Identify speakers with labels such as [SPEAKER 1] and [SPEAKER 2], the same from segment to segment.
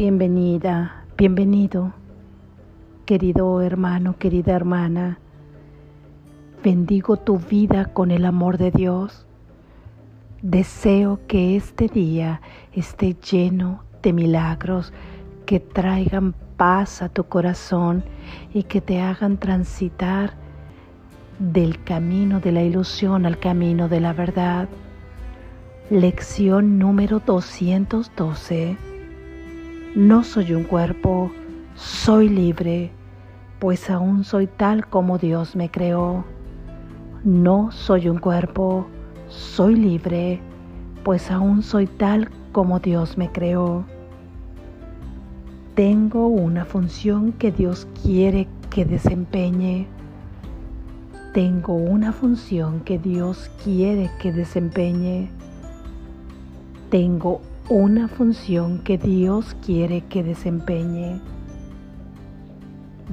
[SPEAKER 1] Bienvenida, bienvenido, querido hermano, querida hermana. Bendigo tu vida con el amor de Dios. Deseo que este día esté lleno de milagros que traigan paz a tu corazón y que te hagan transitar del camino de la ilusión al camino de la verdad. Lección número 212 no soy un cuerpo, soy libre, pues aún soy tal como Dios me creó. No soy un cuerpo, soy libre, pues aún soy tal como Dios me creó. Tengo una función que Dios quiere que desempeñe. Tengo una función que Dios quiere que desempeñe. Tengo una función que Dios quiere que desempeñe.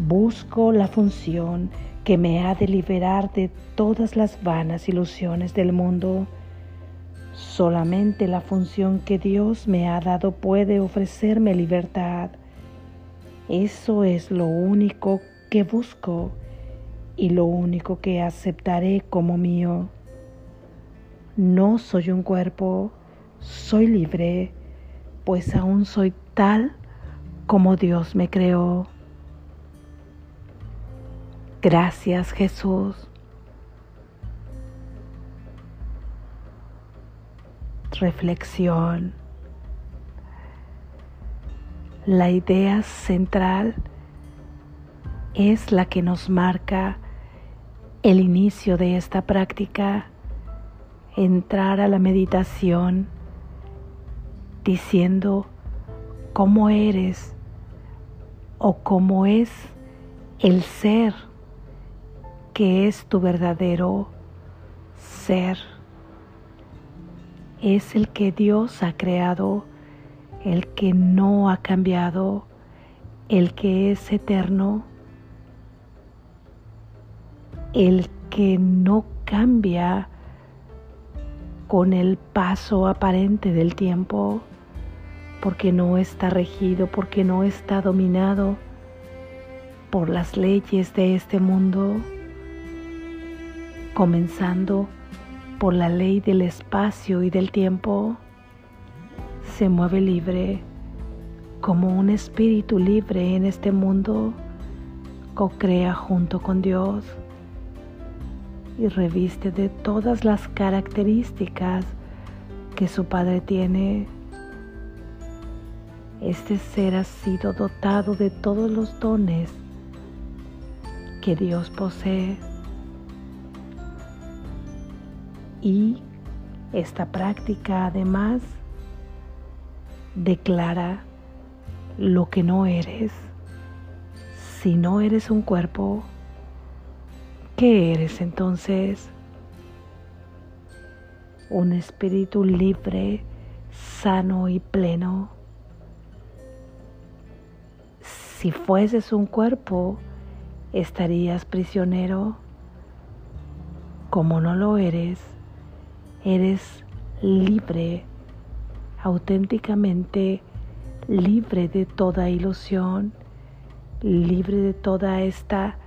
[SPEAKER 1] Busco la función que me ha de liberar de todas las vanas ilusiones del mundo. Solamente la función que Dios me ha dado puede ofrecerme libertad. Eso es lo único que busco y lo único que aceptaré como mío. No soy un cuerpo, soy libre, pues aún soy tal como Dios me creó. Gracias Jesús. Reflexión. La idea central es la que nos marca el inicio de esta práctica, entrar a la meditación diciendo cómo eres o cómo es el ser que es tu verdadero ser. Es el que Dios ha creado, el que no ha cambiado, el que es eterno, el que no cambia con el paso aparente del tiempo porque no está regido, porque no está dominado por las leyes de este mundo, comenzando por la ley del espacio y del tiempo, se mueve libre como un espíritu libre en este mundo, co-crea junto con Dios y reviste de todas las características que su Padre tiene este ser ha sido dotado de todos los dones que Dios posee. Y esta práctica además declara lo que no eres. Si no eres un cuerpo, ¿qué eres entonces? Un espíritu libre, sano y pleno si fueses un cuerpo, estarías prisionero. Como no lo eres, eres libre, auténticamente libre de toda ilusión, libre de toda esta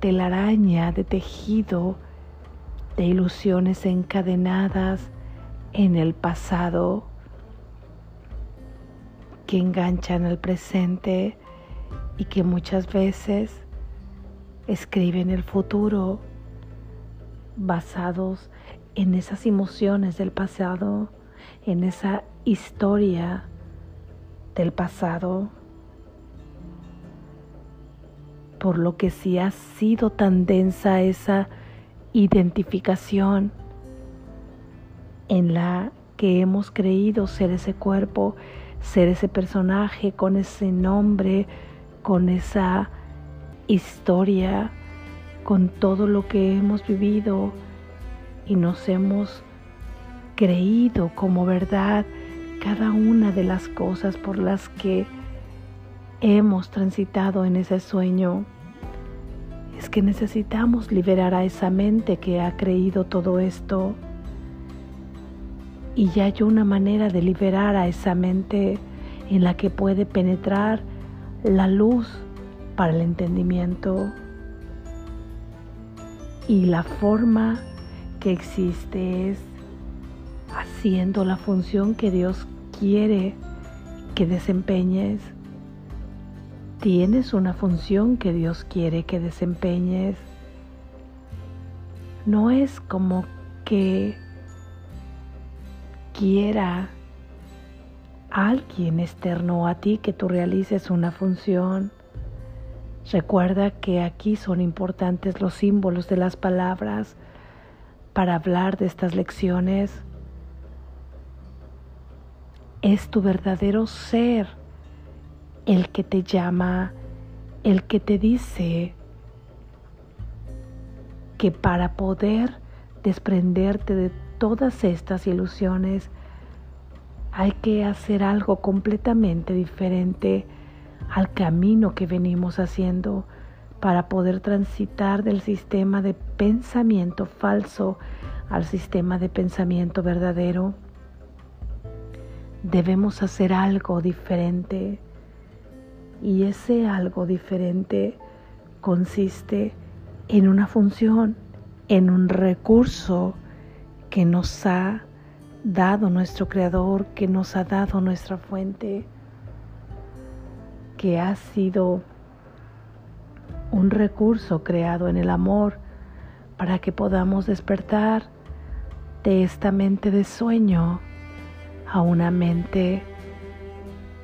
[SPEAKER 1] telaraña de tejido de ilusiones encadenadas en el pasado que enganchan al presente y que muchas veces escriben el futuro basados en esas emociones del pasado, en esa historia del pasado. Por lo que si ha sido tan densa esa identificación en la que hemos creído ser ese cuerpo, ser ese personaje con ese nombre, con esa historia, con todo lo que hemos vivido y nos hemos creído como verdad cada una de las cosas por las que hemos transitado en ese sueño. Es que necesitamos liberar a esa mente que ha creído todo esto. Y ya hay una manera de liberar a esa mente en la que puede penetrar la luz para el entendimiento y la forma que existe es haciendo la función que Dios quiere que desempeñes. Tienes una función que Dios quiere que desempeñes. No es como que quiera alguien externo a ti que tú realices una función. Recuerda que aquí son importantes los símbolos de las palabras para hablar de estas lecciones. Es tu verdadero ser el que te llama, el que te dice que para poder desprenderte de todas estas ilusiones hay que hacer algo completamente diferente al camino que venimos haciendo para poder transitar del sistema de pensamiento falso al sistema de pensamiento verdadero. Debemos hacer algo diferente y ese algo diferente consiste en una función, en un recurso que nos ha dado nuestro Creador, que nos ha dado nuestra fuente, que ha sido un recurso creado en el amor para que podamos despertar de esta mente de sueño a una mente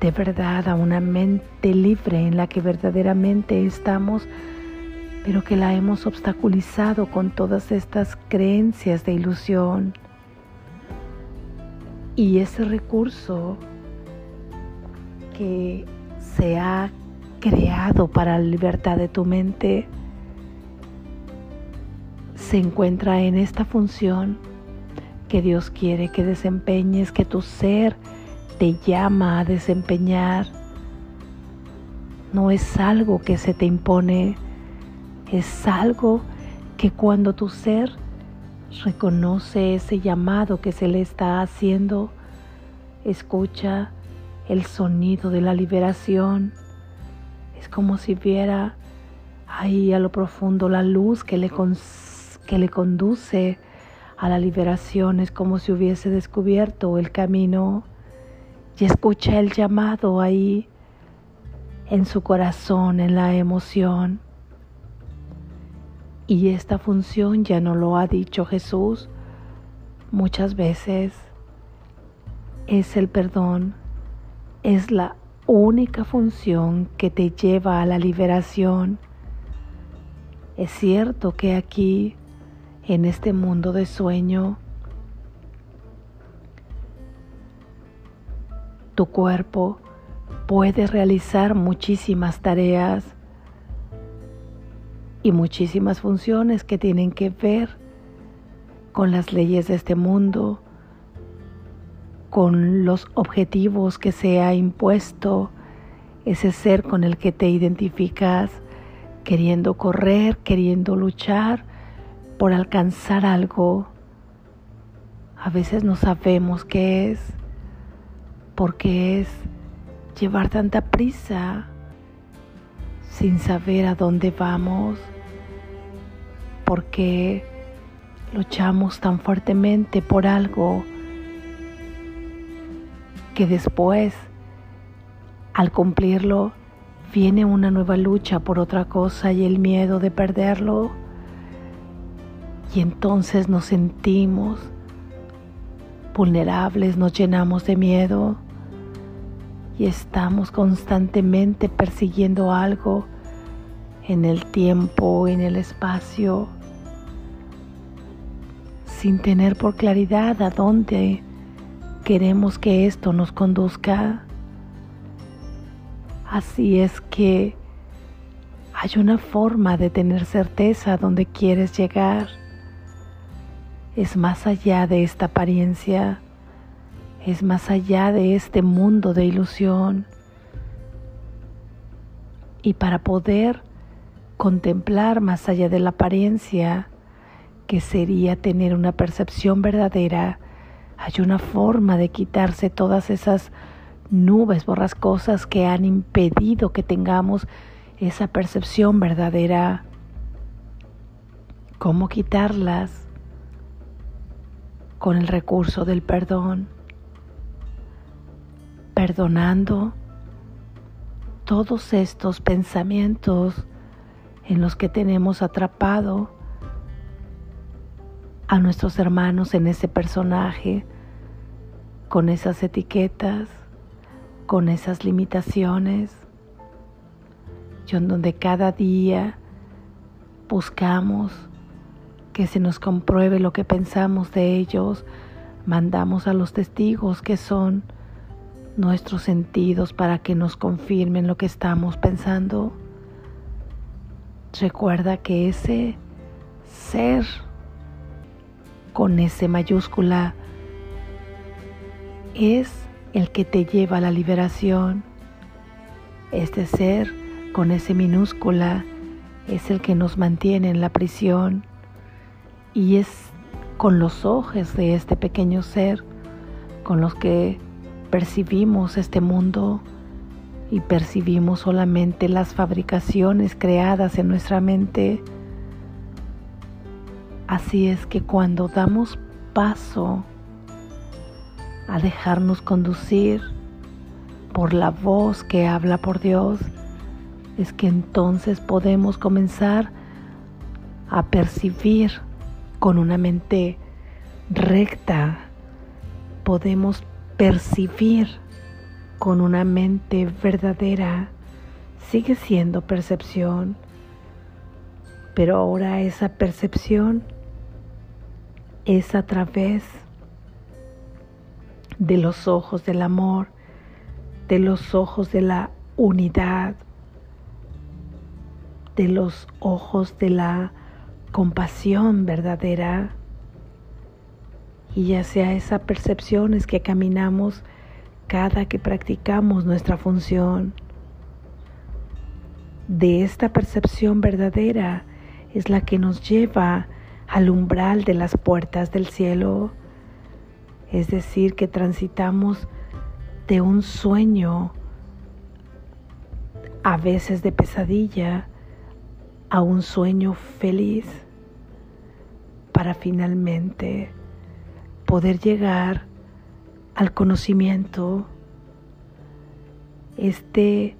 [SPEAKER 1] de verdad, a una mente libre en la que verdaderamente estamos, pero que la hemos obstaculizado con todas estas creencias de ilusión. Y ese recurso que se ha creado para la libertad de tu mente se encuentra en esta función que Dios quiere que desempeñes, que tu ser te llama a desempeñar. No es algo que se te impone, es algo que cuando tu ser reconoce ese llamado que se le está haciendo, escucha el sonido de la liberación es como si viera ahí a lo profundo la luz que le, que le conduce a la liberación. Es como si hubiese descubierto el camino y escucha el llamado ahí en su corazón, en la emoción. Y esta función ya no lo ha dicho Jesús muchas veces. Es el perdón, es la única función que te lleva a la liberación. Es cierto que aquí, en este mundo de sueño, tu cuerpo puede realizar muchísimas tareas y muchísimas funciones que tienen que ver con las leyes de este mundo, con los objetivos que se ha impuesto, ese ser con el que te identificas, queriendo correr, queriendo luchar por alcanzar algo. A veces no sabemos qué es, porque es llevar tanta prisa sin saber a dónde vamos, porque luchamos tan fuertemente por algo que después, al cumplirlo, viene una nueva lucha por otra cosa y el miedo de perderlo. Y entonces nos sentimos vulnerables, nos llenamos de miedo y estamos constantemente persiguiendo algo en el tiempo, en el espacio, sin tener por claridad a dónde queremos que esto nos conduzca. Así es que hay una forma de tener certeza donde quieres llegar. Es más allá de esta apariencia, es más allá de este mundo de ilusión. Y para poder contemplar más allá de la apariencia, que sería tener una percepción verdadera, hay una forma de quitarse todas esas nubes borrascosas que han impedido que tengamos esa percepción verdadera. ¿Cómo quitarlas? Con el recurso del perdón. Perdonando todos estos pensamientos en los que tenemos atrapado a nuestros hermanos en ese personaje, con esas etiquetas, con esas limitaciones, y en donde cada día buscamos que se nos compruebe lo que pensamos de ellos, mandamos a los testigos que son nuestros sentidos para que nos confirmen lo que estamos pensando. Recuerda que ese ser con ese mayúscula es el que te lleva a la liberación. Este ser con ese minúscula es el que nos mantiene en la prisión y es con los ojos de este pequeño ser con los que percibimos este mundo y percibimos solamente las fabricaciones creadas en nuestra mente Así es que cuando damos paso a dejarnos conducir por la voz que habla por Dios, es que entonces podemos comenzar a percibir con una mente recta, podemos percibir con una mente verdadera, sigue siendo percepción, pero ahora esa percepción es a través de los ojos del amor, de los ojos de la unidad, de los ojos de la compasión verdadera. Y ya sea esa percepción es que caminamos cada que practicamos nuestra función. De esta percepción verdadera es la que nos lleva al umbral de las puertas del cielo, es decir, que transitamos de un sueño, a veces de pesadilla, a un sueño feliz, para finalmente poder llegar al conocimiento. Este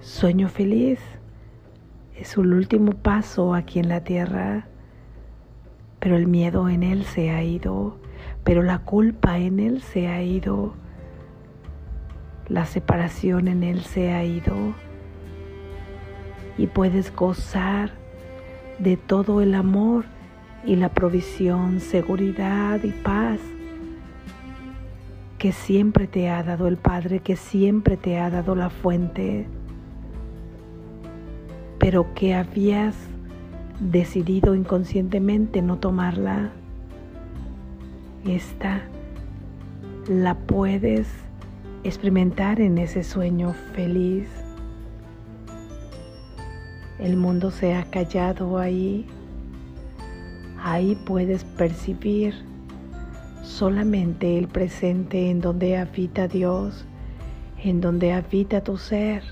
[SPEAKER 1] sueño feliz es el último paso aquí en la tierra pero el miedo en él se ha ido, pero la culpa en él se ha ido, la separación en él se ha ido. Y puedes gozar de todo el amor y la provisión, seguridad y paz que siempre te ha dado el Padre, que siempre te ha dado la fuente, pero que habías decidido inconscientemente no tomarla, esta la puedes experimentar en ese sueño feliz. El mundo se ha callado ahí. Ahí puedes percibir solamente el presente en donde habita Dios, en donde habita tu ser,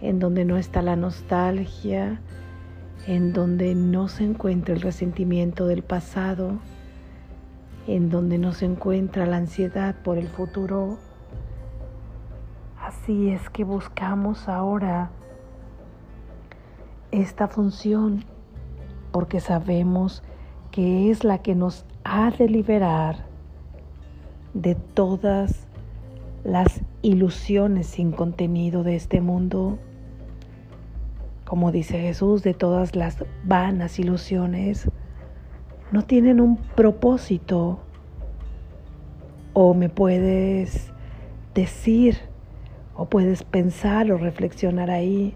[SPEAKER 1] en donde no está la nostalgia, en donde no se encuentra el resentimiento del pasado, en donde no se encuentra la ansiedad por el futuro. Así es que buscamos ahora esta función porque sabemos que es la que nos ha de liberar de todas las ilusiones sin contenido de este mundo como dice Jesús, de todas las vanas ilusiones, no tienen un propósito. O me puedes decir, o puedes pensar o reflexionar ahí,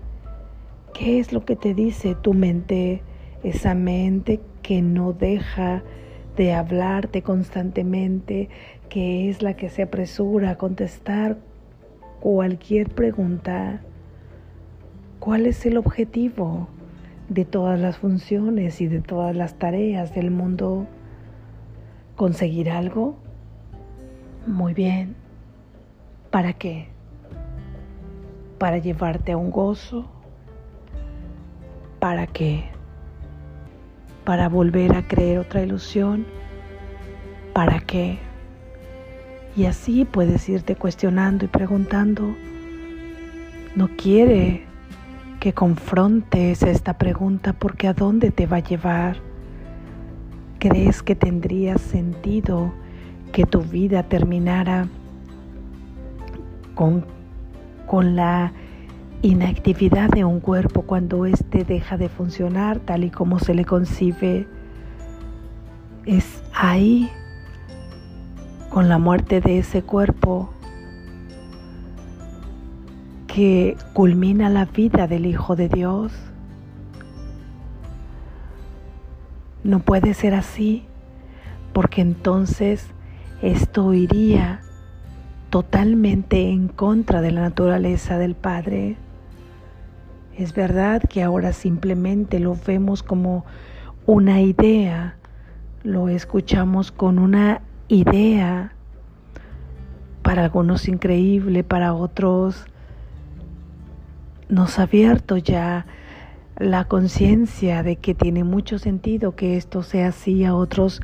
[SPEAKER 1] ¿qué es lo que te dice tu mente? Esa mente que no deja de hablarte constantemente, que es la que se apresura a contestar cualquier pregunta ¿Cuál es el objetivo de todas las funciones y de todas las tareas del mundo? ¿Conseguir algo? Muy bien. ¿Para qué? Para llevarte a un gozo. ¿Para qué? Para volver a creer otra ilusión. ¿Para qué? Y así puedes irte cuestionando y preguntando. No quiere que confrontes esta pregunta porque a dónde te va a llevar. ¿Crees que tendría sentido que tu vida terminara con, con la inactividad de un cuerpo cuando éste deja de funcionar tal y como se le concibe? Es ahí con la muerte de ese cuerpo que culmina la vida del Hijo de Dios. No puede ser así, porque entonces esto iría totalmente en contra de la naturaleza del Padre. Es verdad que ahora simplemente lo vemos como una idea, lo escuchamos con una idea, para algunos increíble, para otros nos ha abierto ya la conciencia de que tiene mucho sentido que esto sea así, a otros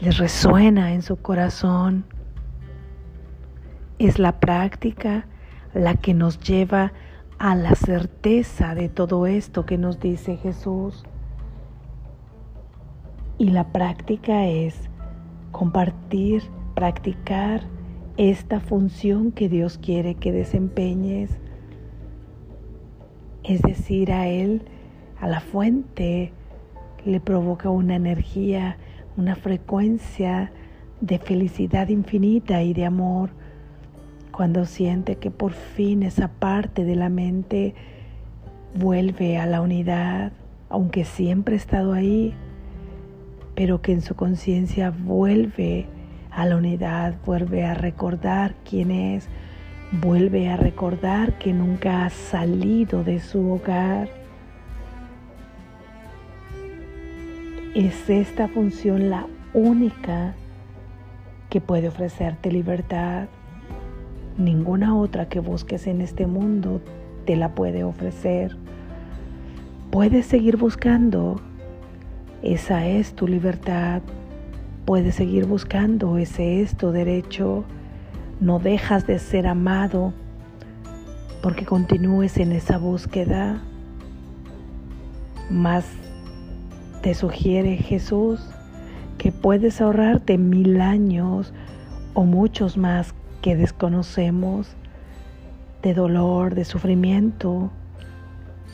[SPEAKER 1] les resuena en su corazón. Es la práctica la que nos lleva a la certeza de todo esto que nos dice Jesús. Y la práctica es compartir, practicar esta función que Dios quiere que desempeñes. Es decir, a Él, a la fuente, le provoca una energía, una frecuencia de felicidad infinita y de amor. Cuando siente que por fin esa parte de la mente vuelve a la unidad, aunque siempre ha estado ahí, pero que en su conciencia vuelve a la unidad, vuelve a recordar quién es, vuelve a recordar que nunca ha salido de su hogar. Es esta función la única que puede ofrecerte libertad. Ninguna otra que busques en este mundo te la puede ofrecer. Puedes seguir buscando, esa es tu libertad. Puedes seguir buscando, ese es tu derecho. No dejas de ser amado porque continúes en esa búsqueda. Más te sugiere Jesús que puedes ahorrarte mil años o muchos más que desconocemos de dolor, de sufrimiento,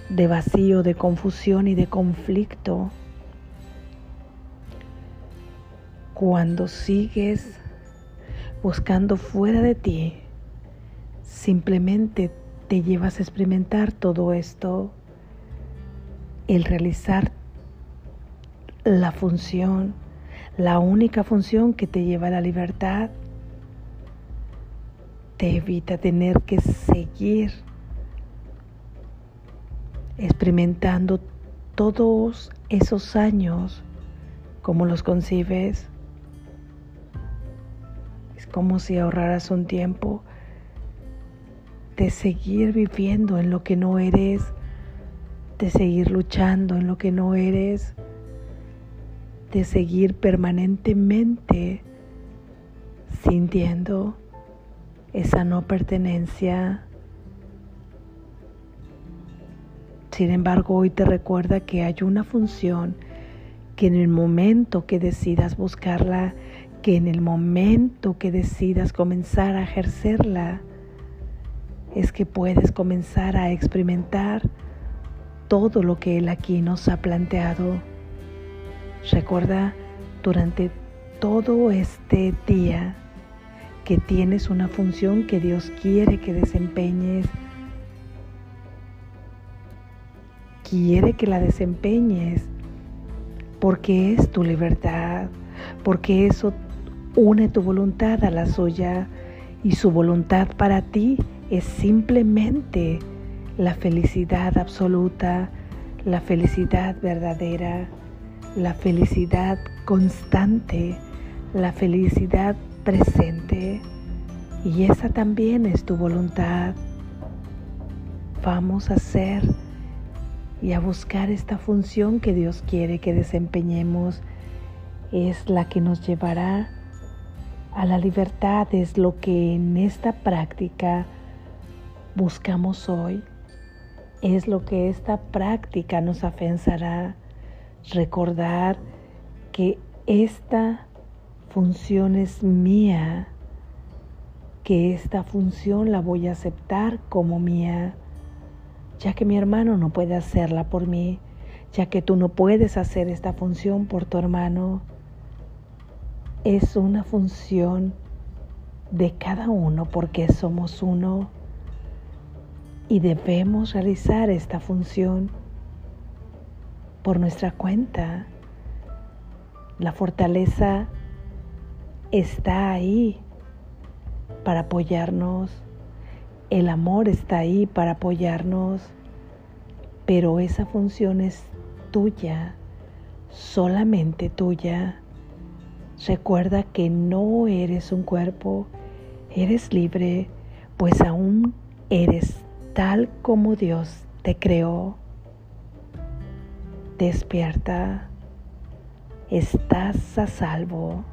[SPEAKER 1] de vacío, de confusión y de conflicto. Cuando sigues buscando fuera de ti, simplemente te llevas a experimentar todo esto, el realizar la función, la única función que te lleva a la libertad, te evita tener que seguir experimentando todos esos años como los concibes como si ahorraras un tiempo de seguir viviendo en lo que no eres, de seguir luchando en lo que no eres, de seguir permanentemente sintiendo esa no pertenencia. Sin embargo, hoy te recuerda que hay una función que en el momento que decidas buscarla, que en el momento que decidas comenzar a ejercerla, es que puedes comenzar a experimentar todo lo que Él aquí nos ha planteado. Recuerda durante todo este día que tienes una función que Dios quiere que desempeñes. Quiere que la desempeñes porque es tu libertad, porque eso Une tu voluntad a la suya y su voluntad para ti es simplemente la felicidad absoluta, la felicidad verdadera, la felicidad constante, la felicidad presente, Y esa también es tu voluntad. Vamos a hacer y a buscar esta función que Dios quiere que desempeñemos. Es la que nos llevará a la libertad, es lo que en esta práctica buscamos hoy. Es lo que esta práctica nos afianzará. Recordar que esta función es mía, que esta función la voy a aceptar como mía ya que mi hermano no puede hacerla por mí, ya que tú no puedes hacer esta función por tu hermano. Es una función de cada uno porque somos uno y debemos realizar esta función por nuestra cuenta. La fortaleza está ahí para apoyarnos el amor está ahí para apoyarnos, pero esa función es tuya, solamente tuya. Recuerda que no eres un cuerpo, eres libre, pues aún eres tal como Dios te creó. Despierta, estás a salvo.